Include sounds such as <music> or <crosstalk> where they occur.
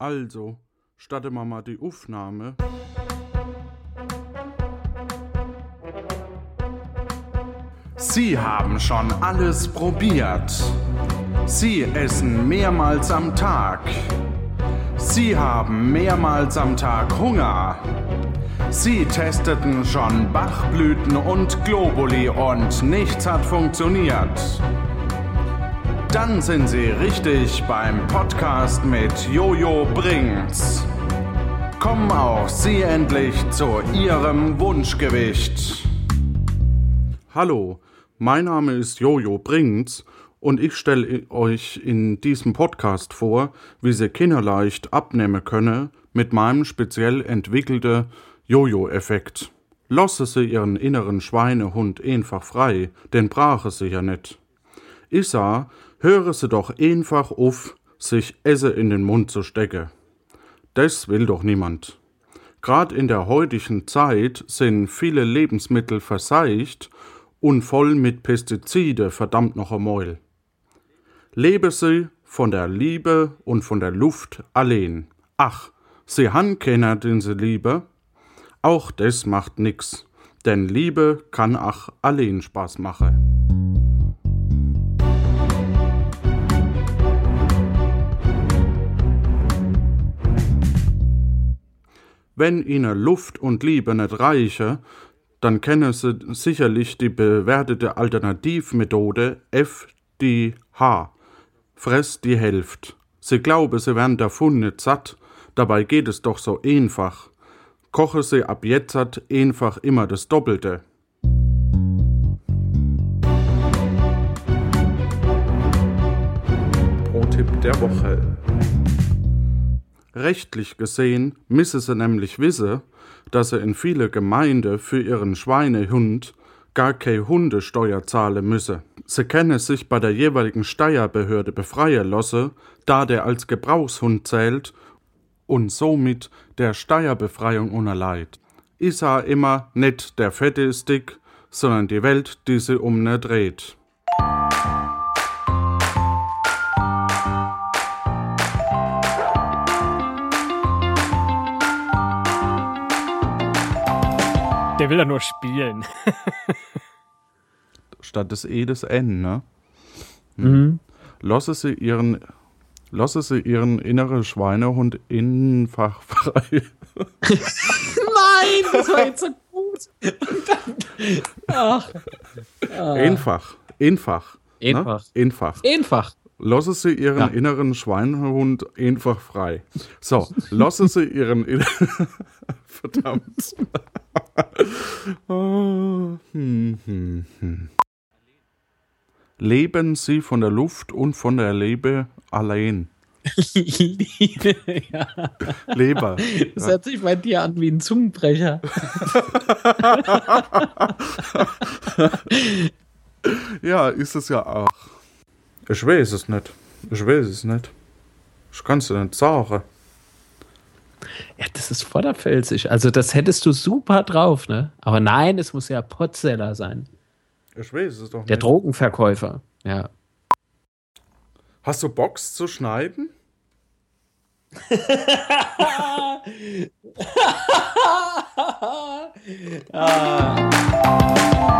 Also, starten wir mal die Aufnahme. Sie haben schon alles probiert. Sie essen mehrmals am Tag. Sie haben mehrmals am Tag Hunger. Sie testeten schon Bachblüten und Globuli und nichts hat funktioniert. Dann sind Sie richtig beim Podcast mit Jojo Bringt's. Kommen auch Sie endlich zu Ihrem Wunschgewicht. Hallo, mein Name ist Jojo Bringt's und ich stelle euch in diesem Podcast vor, wie Sie kinderleicht abnehmen können mit meinem speziell entwickelten Jojo-Effekt. Lasse Sie Ihren inneren Schweinehund einfach frei, den brauche Sie ja nicht. Ich sah, höre Sie doch einfach auf, sich Esse in den Mund zu stecken. Das will doch niemand. Grad in der heutigen Zeit sind viele Lebensmittel verseicht und voll mit Pestizide, verdammt noch einmal. Lebe sie von der Liebe und von der Luft allein. Ach, sie han keiner, den sie liebe. Auch das macht nix, denn Liebe kann ach allein Spaß machen. Wenn ihnen Luft und Liebe nicht reiche, dann kennen sie sicherlich die bewertete Alternativmethode FDH. Fress die Hälfte. Sie glauben, sie werden davon nicht satt, dabei geht es doch so einfach. Koche sie ab jetzt einfach immer das Doppelte. Pro-Tipp der Woche. Rechtlich gesehen müsse sie nämlich wissen, dass er in viele Gemeinde für ihren Schweinehund gar keine Hundesteuer zahlen müsse. Sie kenne sich bei der jeweiligen Steuerbehörde befreien lasse, da der als Gebrauchshund zählt und somit der Steuerbefreiung unerleiht. Ich sah immer, nicht der Fette ist dick, sondern die Welt, die sie um ne dreht. Der will ja nur spielen. <laughs> Statt des E des N, ne? Mhm. Lasse sie ihren, lasse sie ihren inneren Schweinehund einfach <laughs> frei. <laughs> Nein, das war jetzt so gut. Ach, Einfach, einfach. Einfach. Ne? Einfach. einfach. Lasse sie ihren Ja. inneren Schweinehund einfach frei. So, lasse sie ihren inneren. Verdammt. Oh, hm, hm, hm. Leben sie von der Luft und von der Liebe allein. Liebe, <laughs> ja. Leber. Das hört sich bei dir an wie ein Zungenbrecher. <laughs> Ja, ist es ja auch. Ich weiß es nicht. Ich weiß es nicht. Ich kann es nicht sagen. Ja, das ist vorderfelsig. Also, das hättest du super drauf, ne? Aber nein, es muss ja Potzeller sein. Ich weiß es doch Der nicht. Drogenverkäufer. Ja. Hast du Box zu schneiden? <laughs> ah.